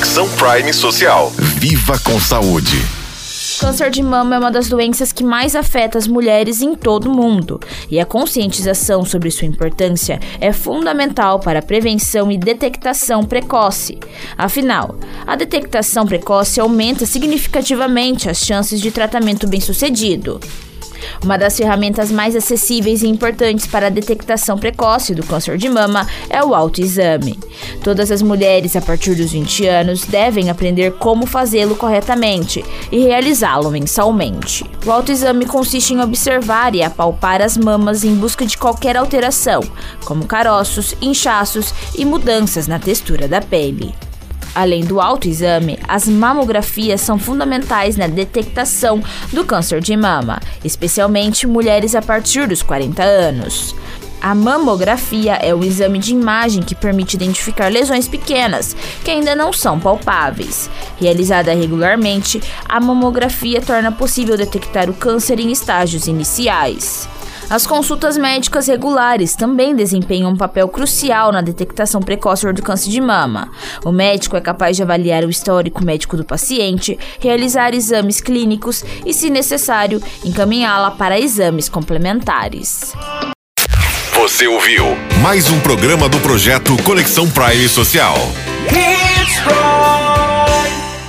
Conexão Prime Social. Viva com saúde. Câncer de mama é uma das doenças que mais afeta as mulheres em todo o mundo, e a conscientização sobre sua importância é fundamental para a prevenção e detectação precoce. Afinal, a detectação precoce aumenta significativamente as chances de tratamento bem-sucedido. Uma das ferramentas mais acessíveis e importantes para a detectação precoce do câncer de mama é o autoexame. Todas as mulheres a partir dos 20 anos devem aprender como fazê-lo corretamente e realizá-lo mensalmente. O autoexame consiste em observar e apalpar as mamas em busca de qualquer alteração, como caroços, inchaços e mudanças na textura da pele. Além do autoexame, as mamografias são fundamentais na detectação do câncer de mama, especialmente mulheres a partir dos 40 anos. A mamografia é o exame de imagem que permite identificar lesões pequenas que ainda não são palpáveis. Realizada regularmente, a mamografia torna possível detectar o câncer em estágios iniciais. As consultas médicas regulares também desempenham um papel crucial na detectação precoce do câncer de mama. O médico é capaz de avaliar o histórico médico do paciente, realizar exames clínicos e, se necessário, encaminhá-la para exames complementares. Você ouviu mais um programa do projeto Conexão Prime Social.